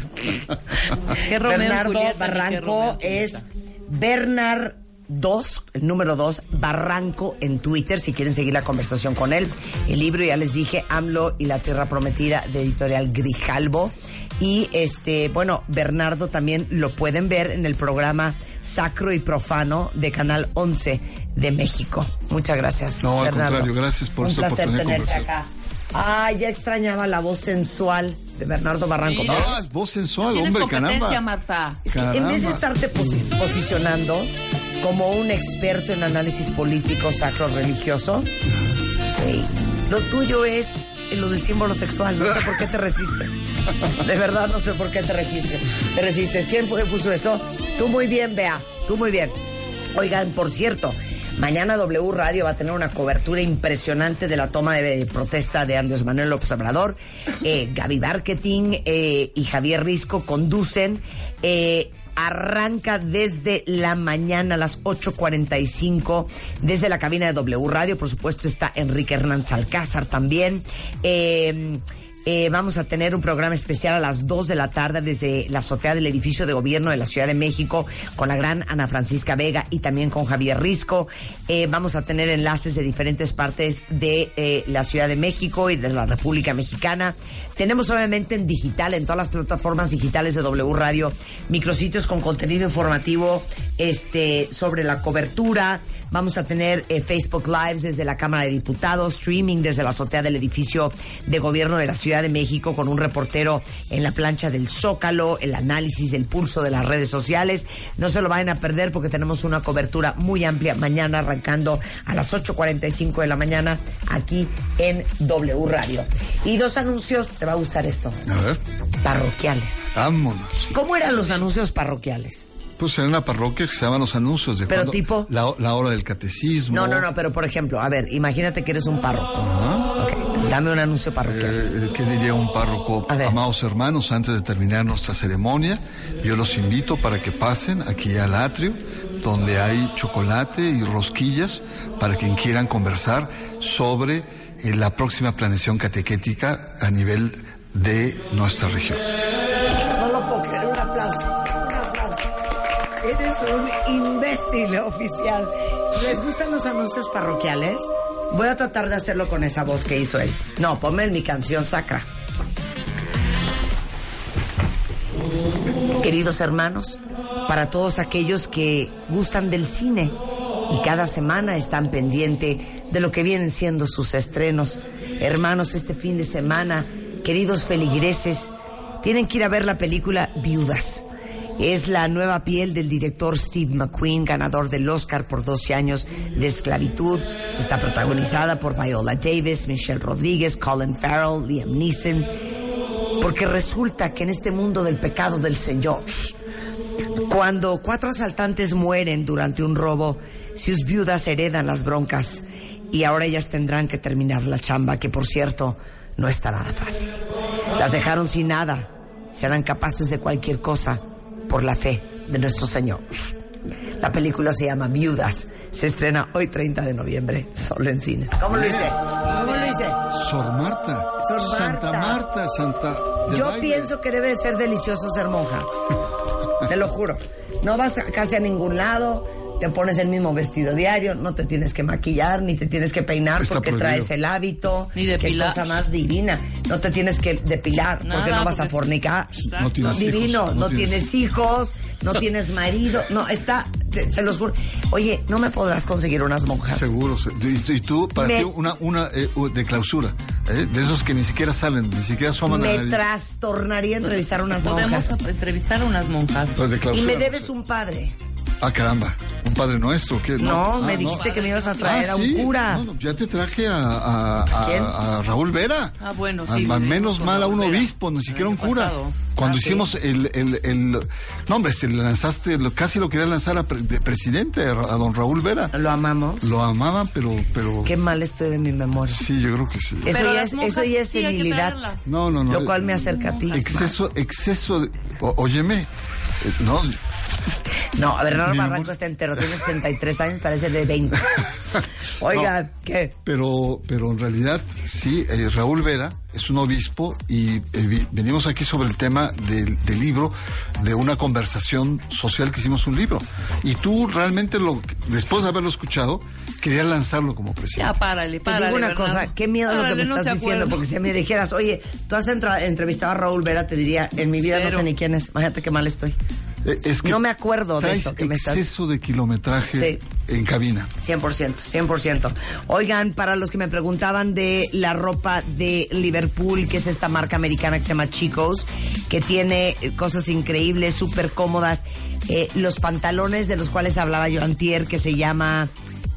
Speaker 3: Qué Romeo y
Speaker 1: Bernardo
Speaker 3: Julieta, ni qué
Speaker 1: Barranco es. Bernard 2, el número 2, Barranco en Twitter, si quieren seguir la conversación con él. El libro, ya les dije, AMLO y la Tierra Prometida, de editorial Grijalbo. Y este, bueno, Bernardo también lo pueden ver en el programa Sacro y Profano de Canal 11 de México. Muchas gracias.
Speaker 5: No, al
Speaker 1: Bernardo.
Speaker 5: contrario, gracias por
Speaker 1: Un
Speaker 5: esta
Speaker 1: placer tenerte
Speaker 5: conversar.
Speaker 1: acá. Ay, ya extrañaba la voz sensual de Bernardo Barranco.
Speaker 3: Mira.
Speaker 5: Ah, voz sensual, hombre, caramba.
Speaker 3: Marta.
Speaker 1: Es que en vez de
Speaker 5: Caramba.
Speaker 1: estarte posi- posicionando como un experto en análisis político sacro religioso, ey, lo tuyo es lo del símbolo sexual. No sé por qué te resistes. De verdad, no sé por qué te resistes. Te resistes. ¿Quién fue que puso eso? Tú muy bien, Bea. Tú muy bien. Oigan, por cierto, mañana W Radio va a tener una cobertura impresionante de la toma de protesta de Andrés Manuel López Obrador. Eh, Gaby Marketing eh, y Javier Risco conducen. Eh, arranca desde la mañana a las 8.45 desde la cabina de W Radio. Por supuesto está Enrique Hernández Alcázar también. Eh, vamos a tener un programa especial a las 2 de la tarde desde la azotea del edificio de gobierno de la Ciudad de México con la gran Ana Francisca Vega y también con Javier Risco. Eh, vamos a tener enlaces de diferentes partes de eh, la Ciudad de México y de la República Mexicana. Tenemos obviamente en digital, en todas las plataformas digitales de W Radio, micrositios con contenido informativo este, sobre la cobertura. Vamos a tener Facebook Lives desde la Cámara de Diputados, streaming desde la azotea del edificio de gobierno de la Ciudad de México con un reportero en la plancha del Zócalo, el análisis del pulso de las redes sociales. No se lo vayan a perder porque tenemos una cobertura muy amplia mañana arrancando a las 8.45 de la mañana aquí en W Radio. Y dos anuncios, te va a gustar esto,
Speaker 5: A ver,
Speaker 1: parroquiales.
Speaker 5: vámonos.
Speaker 1: ¿Cómo eran los anuncios parroquiales?
Speaker 5: Pues en una parroquia que se llaman los anuncios de
Speaker 1: Pero tipo-
Speaker 5: la, la hora del catecismo.
Speaker 1: No, no, no, pero por ejemplo, a ver, imagínate que eres un párroco. Ok, dame un anuncio parroquial.
Speaker 5: Eh, ¿Qué diría un párroco? Amados hermanos, antes de terminar nuestra ceremonia, yo los invito para que pasen aquí al atrio, donde hay chocolate y rosquillas, para quien quieran conversar sobre eh, la próxima planeación catequética a nivel de nuestra región.
Speaker 1: No lo puedo creer, Eres un imbécil oficial. ¿Les gustan los anuncios parroquiales? Voy a tratar de hacerlo con esa voz que hizo él. No, ponme en mi canción sacra. Queridos hermanos, para todos aquellos que gustan del cine y cada semana están pendiente de lo que vienen siendo sus estrenos. Hermanos, este fin de semana, queridos feligreses, Tienen que ir a ver la película Viudas. Es la nueva piel del director Steve McQueen, ganador del Oscar por 12 años de esclavitud. Está protagonizada por Viola Davis, Michelle Rodríguez, Colin Farrell, Liam Neeson. Porque resulta que en este mundo del pecado del Señor, cuando cuatro asaltantes mueren durante un robo, sus viudas heredan las broncas y ahora ellas tendrán que terminar la chamba, que por cierto no está nada fácil. Las dejaron sin nada, serán capaces de cualquier cosa por la fe de nuestro Señor. La película se llama Viudas, se estrena hoy 30 de noviembre, solo en cines. ¿Cómo lo hice? ¿Cómo lo hice?
Speaker 5: Sor Marta.
Speaker 1: Sor Marta.
Speaker 5: Santa Marta, Santa.
Speaker 1: Yo
Speaker 5: baile.
Speaker 1: pienso que debe de ser delicioso ser monja. Te lo juro. No vas casi a ningún lado, te pones el mismo vestido diario, no te tienes que maquillar, ni te tienes que peinar
Speaker 5: Está
Speaker 1: porque
Speaker 5: prohibido.
Speaker 1: traes el hábito.
Speaker 3: Ni
Speaker 1: Qué
Speaker 3: depilar.
Speaker 1: cosa más divina. No te tienes que depilar porque no vas a fornicar.
Speaker 5: No tienes
Speaker 1: Divino,
Speaker 5: hijos,
Speaker 1: no, tienes hijos, no tienes marido, no, está, te- se los juro. Oye, ¿no me podrás conseguir unas monjas?
Speaker 5: Seguro. se- Y, y tú, para
Speaker 1: Me-
Speaker 5: ti, una, una eh, de clausura. ¿eh? De esos que ni siquiera salen, ni siquiera asoman a la
Speaker 1: Me
Speaker 5: nariz.
Speaker 1: trastornaría entrevistar unas
Speaker 3: Podemos
Speaker 1: monjas.
Speaker 3: entrevistar a unas monjas.
Speaker 5: Pues de
Speaker 1: Y me debes un padre.
Speaker 5: Ah, caramba. Un padre nuestro. ¿qué?
Speaker 1: No, me
Speaker 5: Ah,
Speaker 1: dijiste que me ibas a
Speaker 5: Ah,
Speaker 1: traer a un
Speaker 5: sí.
Speaker 1: cura.
Speaker 5: No, no, ya te traje a, a- a-
Speaker 1: ¿Quién?
Speaker 5: a Raúl Vera.
Speaker 3: Ah, bueno, sí,
Speaker 5: a-
Speaker 3: vivimos
Speaker 5: menos mal a un
Speaker 3: Vera.
Speaker 5: obispo, ni siquiera un cura.
Speaker 3: pasado.
Speaker 5: Cuando
Speaker 1: Ah, sí.
Speaker 5: hicimos el, el, el- No, hombre, se le lanzaste, lo- casi lo quería lanzar a pre- de presidente, a, don Raúl Vera.
Speaker 1: Lo amamos.
Speaker 5: Lo amaban, pero... pero
Speaker 1: Qué mal estoy de mi memoria.
Speaker 5: Sí, yo creo que sí.
Speaker 1: Eso
Speaker 3: Pero
Speaker 1: ya, es, eso ya es senilidad.
Speaker 5: No, no, no.
Speaker 1: Lo cual me acerca a ti.
Speaker 5: Exceso, exceso de... óyeme, eh, no,
Speaker 1: No, Bernardo
Speaker 5: Mi
Speaker 1: Barranco está entero, tiene 63 años, parece de 20. Oiga, ¿qué?
Speaker 5: Pero, pero en realidad, sí, eh, Raúl Vera es un obispo y eh, vi- venimos aquí sobre el tema del, del libro, de una conversación social que hicimos un libro. Y tú realmente, lo, después de haberlo escuchado, querías lanzarlo como
Speaker 3: Ya,
Speaker 5: presidente.
Speaker 3: párale,
Speaker 1: Te
Speaker 3: párale.
Speaker 1: digo una
Speaker 3: Bernardo.
Speaker 1: cosa, qué miedo lo que
Speaker 3: Párale,
Speaker 1: me
Speaker 3: no
Speaker 1: estás diciendo, porque si me dijeras, oye, tú has entra- entrevistado a Raúl Vera, te diría, en mi vida no sé ni quién es, imagínate qué mal estoy.
Speaker 5: Eh, es que
Speaker 1: No me acuerdo de eso que me estás-
Speaker 5: exceso de kilometraje
Speaker 1: Sí.
Speaker 5: en cabina.
Speaker 1: 100%, 100%. Oigan, para los que me preguntaban de la ropa de Liverpool, que es esta marca americana que se llama Chicos, que tiene eh, cosas increíbles, súper cómodas, eh, los pantalones de los cuales hablaba yo antier, que se llama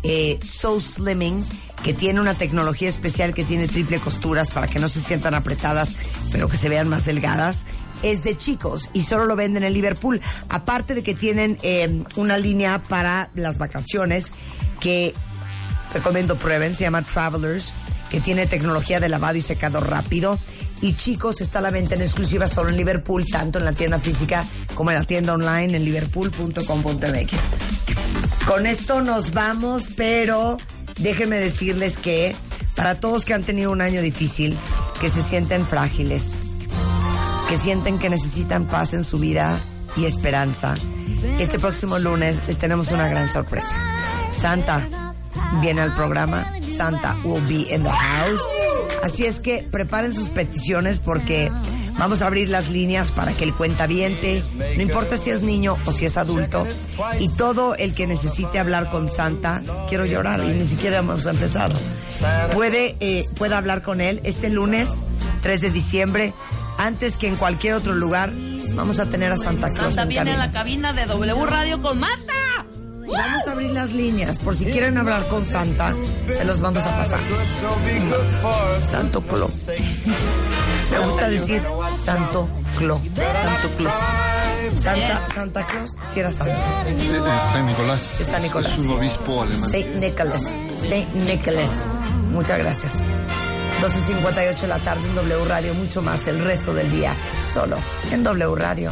Speaker 1: eh, So Slimming, que tiene una tecnología especial que tiene triple costuras para que no se sientan apretadas, pero que se vean más delgadas. Es de chicos y solo lo venden en Liverpool. Aparte de que tienen eh, una línea para las vacaciones que recomiendo prueben, se llama Travelers, que tiene tecnología de lavado y secado rápido. Y chicos, está a la venta en exclusiva solo en Liverpool, tanto en la tienda física como en la tienda online en liverpool.com.mx. Con esto nos vamos, pero déjenme decirles que para todos que han tenido un año difícil, que se sienten frágiles, que sienten que necesitan paz en su vida y esperanza, este próximo lunes les tenemos una gran sorpresa. Santa viene al programa, Santa will be in the house. Así es que preparen sus peticiones porque vamos a abrir las líneas para que el cuentaviente, no importa si es niño o si es adulto, y todo el que necesite hablar con Santa, quiero llorar y ni siquiera hemos empezado, puede, eh, puede hablar con él este lunes 3 de diciembre, antes que en cualquier otro lugar. Vamos a tener a Santa Claus
Speaker 3: Santa
Speaker 1: en
Speaker 3: viene a
Speaker 1: cabina.
Speaker 3: la cabina de W Radio con Marta.
Speaker 1: Vamos a abrir las líneas por si quieren hablar con Santa, se los vamos a pasar. Santo Clo. Me gusta decir Santo Clo.
Speaker 3: Santo Claus.
Speaker 1: Santa, Santa Claus, si era Santa.
Speaker 5: Eh, eh, San Nicolás.
Speaker 1: Es San Nicolás.
Speaker 5: Es un obispo alemán.
Speaker 1: Saint Nicholas. Saint Nicholas. Muchas gracias. 12.58 de la tarde en W Radio, mucho más el resto del día, solo en W Radio.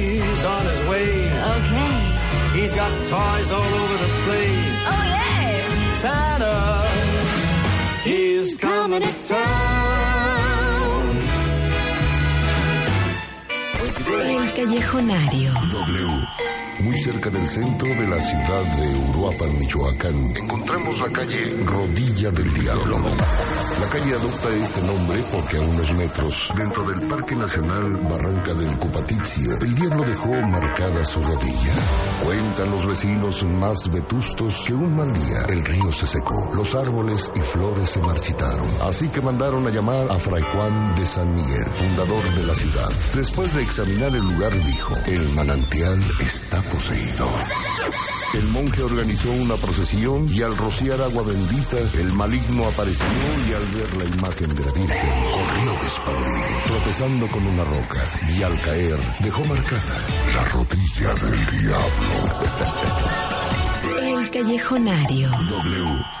Speaker 6: He's got toys all over the sleigh.
Speaker 7: Oh, yeah.
Speaker 6: Santa, he's coming to town.
Speaker 8: Callejonario.
Speaker 9: W. Muy cerca del centro de la ciudad de Uruapan, Michoacán, encontramos la calle Rodilla del Diablo. La calle adopta este nombre porque a unos metros, dentro del Parque Nacional Barranca del Cupatizia, el diablo dejó marcada su rodilla. Cuentan los vecinos más vetustos que un mal día el río se secó, los árboles y flores se marchitaron. Así que mandaron a llamar a Fray Juan de San Miguel, fundador de la ciudad. Después de examinar el lugar dijo, el manantial está poseído. El monje organizó una procesión y al rociar agua bendita, el maligno apareció y al ver la imagen de la Virgen, corrió despavorido, tropezando con una roca y al caer dejó marcada la rodilla del diablo.
Speaker 8: El callejonario.
Speaker 9: W.